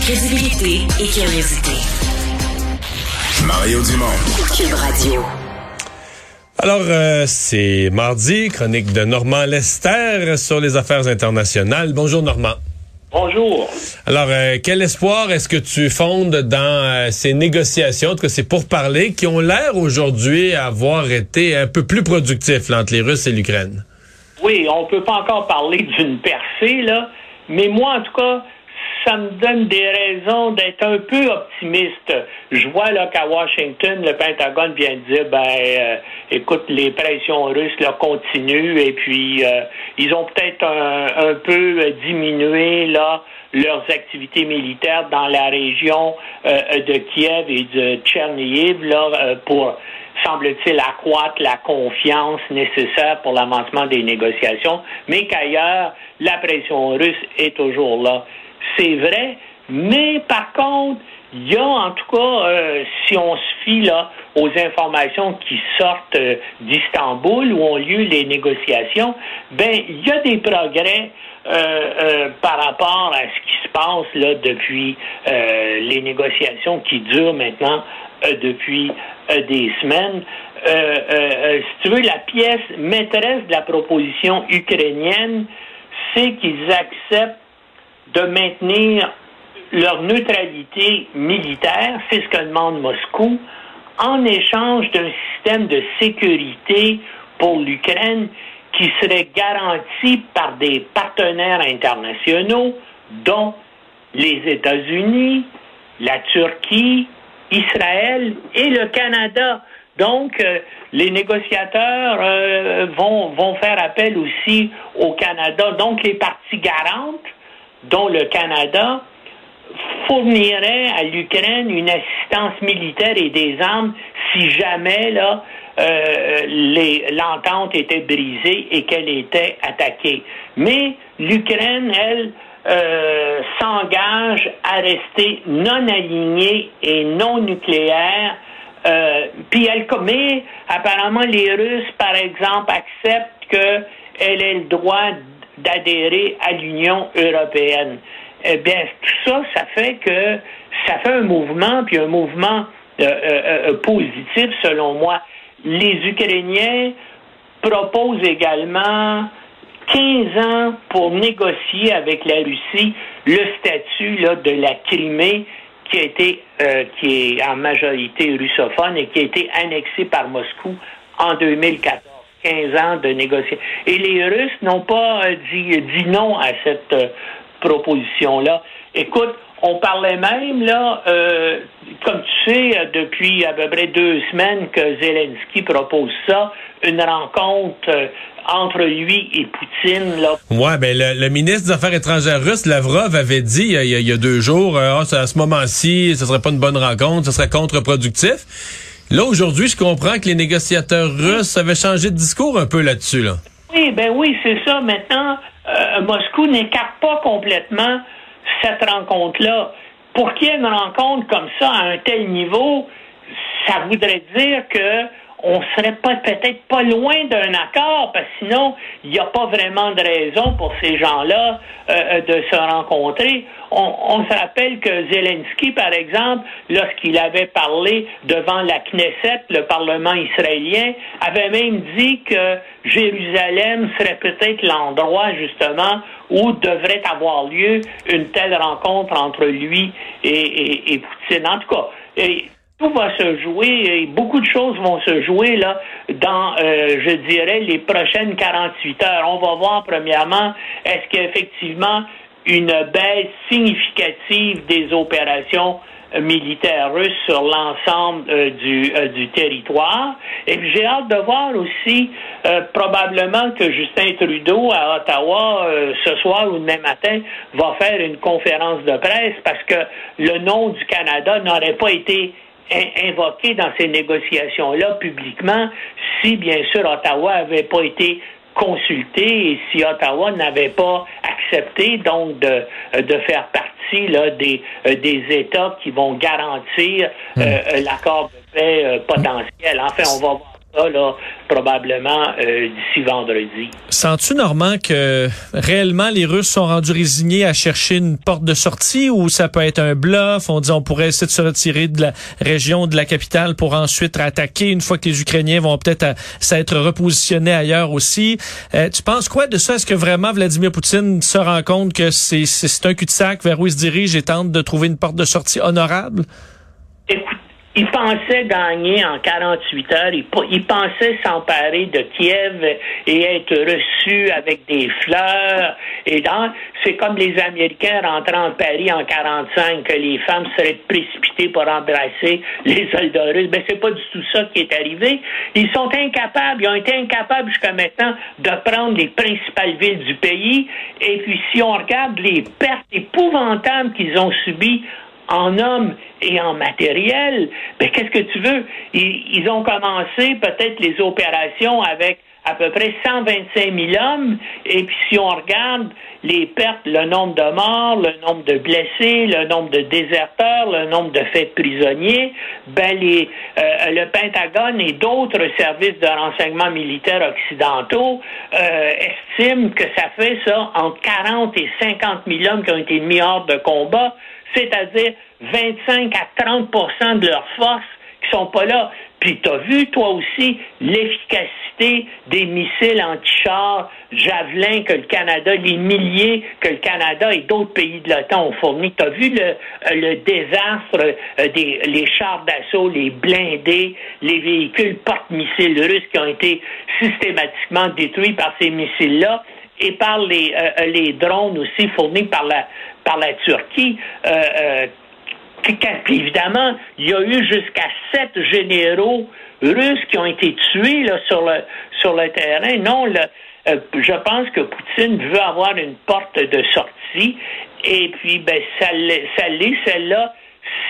Crédibilité et curiosité. Mario Dumont. Cube Radio. Alors, euh, c'est mardi, chronique de Normand Lester sur les affaires internationales. Bonjour Normand. Bonjour. Alors, euh, quel espoir est-ce que tu fondes dans euh, ces négociations, en tout cas ces pourparlers, qui ont l'air aujourd'hui avoir été un peu plus productifs là, entre les Russes et l'Ukraine? Oui, on peut pas encore parler d'une percée, là, mais moi, en tout cas, ça me donne des raisons d'être un peu optimiste. Je vois là qu'à Washington, le Pentagone vient de dire, ben, euh, écoute, les pressions russes continuent. Et puis euh, ils ont peut-être un, peu diminué là leurs activités militaires dans la région euh, de Kiev et de Tchernihiv là pour semble-t-il, accroître la confiance nécessaire pour l'avancement des négociations, mais qu'ailleurs, la pression russe est toujours là c'est vrai, mais par contre, il y a en tout cas, euh, si on se fie là aux informations qui sortent euh, d'Istanbul où ont lieu les négociations, ben il y a des progrès euh, par rapport à ce qui se passe là depuis les négociations qui durent maintenant depuis des semaines. si tu veux, la pièce maîtresse de la proposition ukrainienne, c'est qu'ils acceptent de maintenir leur neutralité militaire, c'est ce que demande Moscou, en échange d'un système de sécurité pour l'Ukraine qui serait garanti par des partenaires internationaux, dont les États-Unis, la Turquie, Israël et le Canada. Donc, euh, les négociateurs euh, vont, vont faire appel aussi au Canada. Donc, les parties garantes dont le Canada fournirait à l'Ukraine une assistance militaire et des armes si jamais euh, l'entente était brisée et qu'elle était attaquée. Mais l'Ukraine, elle, euh, s'engage à rester non alignée et non nucléaire. Euh, puis elle, mais apparemment les Russes, par exemple, acceptent qu'elle ait le droit d'adhérer à l'Union européenne. Eh bien, tout ça, ça fait que ça fait un mouvement, puis un mouvement euh, euh, euh, positif, selon moi. Les Ukrainiens proposent également 15 ans pour négocier avec la Russie le statut là, de la Crimée qui a été qui est en majorité russophone et qui a été annexé par Moscou en 2014. 15 ans de négociation. Et les Russes n'ont pas euh, dit, dit, non à cette euh, proposition-là. Écoute, on parlait même, là, euh, comme tu sais, depuis à peu près deux semaines que Zelensky propose ça, une rencontre entre lui et Poutine. Là. Ouais, ben le, ministre des Affaires étrangères russe, Lavrov, avait dit il y a, deux jours, ah, à ce moment-ci, ce serait pas une bonne rencontre, ce serait contre-productif. Là, aujourd'hui, je comprends que les négociateurs russes avaient changé de discours un peu là-dessus. Là. Oui, ben oui, c'est ça. Maintenant, euh, Moscou n'écarte pas complètement cette rencontre-là. Pour qu'il y ait une rencontre comme ça à un tel niveau, ça voudrait dire que on serait pas peut-être pas loin d'un accord, parce que sinon, il n'y a pas vraiment de raison pour ces gens-là euh, de se rencontrer. On, se rappelle que Zelensky, par exemple, lorsqu'il avait parlé devant la Knesset, le Parlement israélien, avait même dit que Jérusalem serait peut-être l'endroit, justement, où devrait avoir lieu une telle rencontre entre lui et, Poutine. En tout cas, tout va se jouer et beaucoup de choses vont se jouer là dans, euh, je dirais, les prochaines 48 heures. On va voir premièrement, est-ce qu'effectivement une baisse significative des opérations militaires russes sur l'ensemble euh, du, euh, du territoire. Et puis j'ai hâte de voir aussi probablement que Justin Trudeau à Ottawa ce soir ou demain matin va faire une conférence de presse parce que le nom du Canada n'aurait pas été invoqué dans ces négociations-là publiquement si, bien sûr, Ottawa n'avait pas été consulté et si Ottawa n'avait pas accepté donc de, de faire partie là, des, euh, des États qui vont garantir hmm. euh, l'accord de paix euh, potentiel. Enfin, on va voir là, probablement euh, d'ici vendredi. Sens-tu, Normand, que réellement les Russes sont rendus résignés à chercher une porte de sortie ou ça peut être un bluff? On dit on pourrait essayer de se retirer de la région, de la capitale pour ensuite attaquer une fois que les Ukrainiens vont peut-être s'être repositionnés ailleurs aussi. Euh, tu penses quoi de ça? Est-ce que vraiment Vladimir Poutine se rend compte que c'est un cul-de-sac vers où il se dirige et tente de trouver une porte de sortie honorable? Écoute, il pensait gagner en 48 heures. Il, pensait s'emparer de Kiev et être reçu avec des fleurs. Et donc, c'est comme les Américains rentrant en Paris en 45, que les femmes seraient précipitées pour embrasser les soldats russes. Ben, c'est pas du tout ça qui est arrivé. Ils sont incapables, ils ont été incapables jusqu'à maintenant de prendre les principales villes du pays. Et puis, si on regarde les pertes épouvantables qu'ils ont subies en hommes et en matériel, ben qu'est-ce que tu veux? Ils, ont commencé peut-être les opérations avec à peu près 125 000 hommes, et puis si on regarde les pertes, le nombre de morts, le nombre de blessés, le nombre de déserteurs, le nombre de faits prisonniers, ben les, euh, le Pentagone et d'autres services de renseignement militaire occidentaux euh, estiment que ça fait ça entre 40 et 50 000 hommes qui ont été mis hors de combat c'est-à-dire 25 à 30% de leurs forces qui sont pas là. Puis tu vu, toi aussi, l'efficacité des missiles anti-chars Javelin que le Canada, les milliers que le Canada et d'autres pays de l'OTAN ont fournis. Tu as vu le, euh, désastre euh, des chars d'assaut, les blindés, les véhicules porte-missiles russes qui ont été systématiquement détruits par ces missiles-là et par les, euh, les drones aussi fournis par la, par la Turquie. Euh, euh, évidemment, il y a eu jusqu'à sept généraux russes qui ont été tués là, sur, le, sur le terrain. Non, euh, je pense que Poutine veut avoir une porte de sortie et puis ben, ça l'est celle-là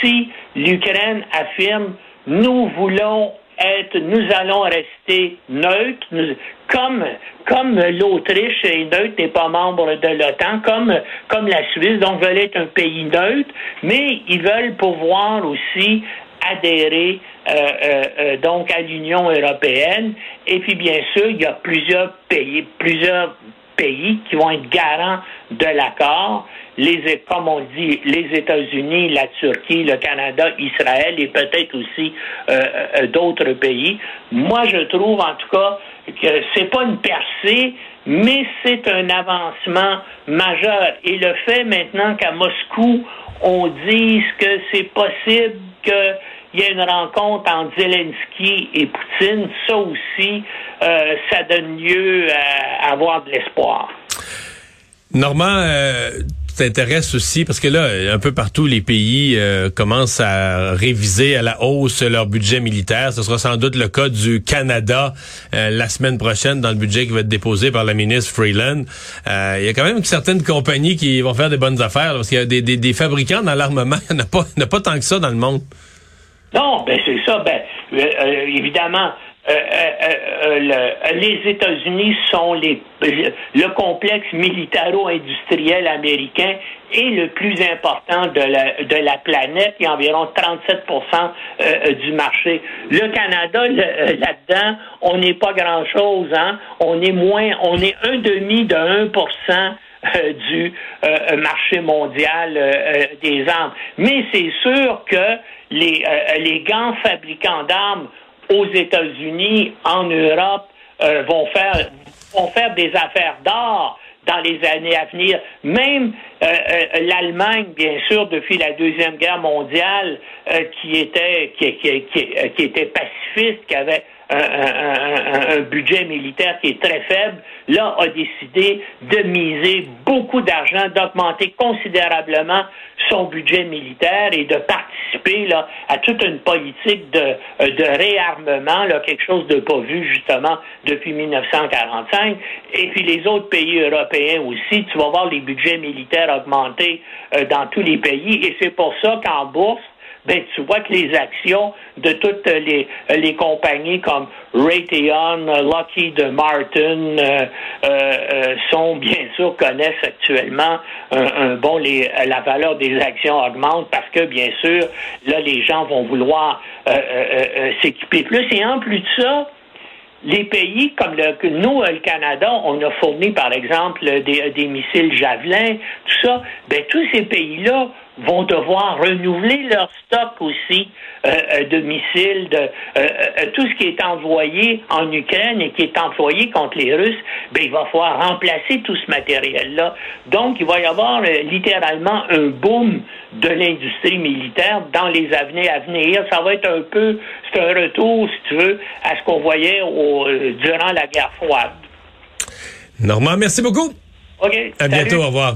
si l'Ukraine affirme nous voulons être, nous allons rester neutres, comme, comme l'Autriche est neutre, n'est pas membre de l'OTAN, comme, comme la Suisse, donc veulent être un pays neutre, mais ils veulent pouvoir aussi adhérer euh, euh, euh, donc à l'Union européenne. Et puis bien sûr, il y a plusieurs pays, plusieurs pays qui vont être garants de l'accord les, comme on dit, les États-Unis, la Turquie, le Canada, Israël et peut-être aussi euh, euh, d'autres pays. Moi, je trouve en tout cas que c'est pas une percée, mais c'est un avancement majeur. Et le fait maintenant qu'à Moscou, on dise que c'est possible qu'il y ait une rencontre entre Zelensky et Poutine, ça aussi, euh, ça donne lieu à, avoir de l'espoir. Normand, t'intéresse aussi parce que là, un peu partout, les pays euh, commencent à réviser à la hausse leur budget militaire. Ce sera sans doute le cas du Canada euh, la semaine prochaine dans le budget qui va être déposé par la ministre Freeland. Euh, il y a quand même certaines compagnies qui vont faire des bonnes affaires parce qu'il y a des, des, fabricants dans l'armement. Il n'y en a pas, pas tant que ça dans le monde. Non, ben c'est ça. Ben évidemment, euh, euh, euh, le- les États-Unis sont les, le complexe militaro-industriel américain est le plus important de la, de la planète. A environ 37% euh, du marché. Le Canada, euh, là-dedans, on n'est pas grand-chose. Hein? On est moins, on est un demi de 1 euh, du euh, marché mondial euh, euh, des armes. Mais c'est sûr que les, euh, les grands fabricants d'armes aux États-Unis, en Europe, euh, vont faire des affaires d'or dans les années à venir. Même euh, euh, l'Allemagne, bien sûr, depuis la deuxième guerre mondiale, euh, qui était euh, qui était pacifiste, qui avait un, un- budget militaire qui est très faible, là a décidé de miser beaucoup d'argent, d'augmenter considérablement son budget militaire et de participer là, à toute une politique de, euh, de réarmement, là, quelque chose de pas vu justement depuis 1945. Et puis les autres pays européens aussi, tu vas voir les budgets militaires augmenter euh, dans tous les pays. Et c'est pour ça qu'en bourse, ben, tu vois que les actions de toutes les, les compagnies comme Raytheon, Lockheed Martin euh, euh, euh, sont bien sûr connaissent actuellement un, bon les, la valeur des actions augmente parce que bien sûr là les gens vont vouloir euh, euh, s'équiper plus. Et en plus de ça les pays comme le, nous, le Canada, on a fourni, par exemple, des, des missiles Javelin, tout ça, ben, tous ces pays-là vont devoir renouveler leur stock aussi euh, euh, de missiles, de euh, tout ce qui est envoyé en Ukraine et qui est employé contre les Russes, ben, il va falloir remplacer tout ce matériel-là. Donc, il va y avoir euh, littéralement un boom de l'industrie militaire dans les années à venir. Ça va être un peu, c'est un retour, si tu veux, à ce qu'on voyait au, durant la guerre froide. Normand, merci beaucoup. OK. À salut. bientôt. Au revoir.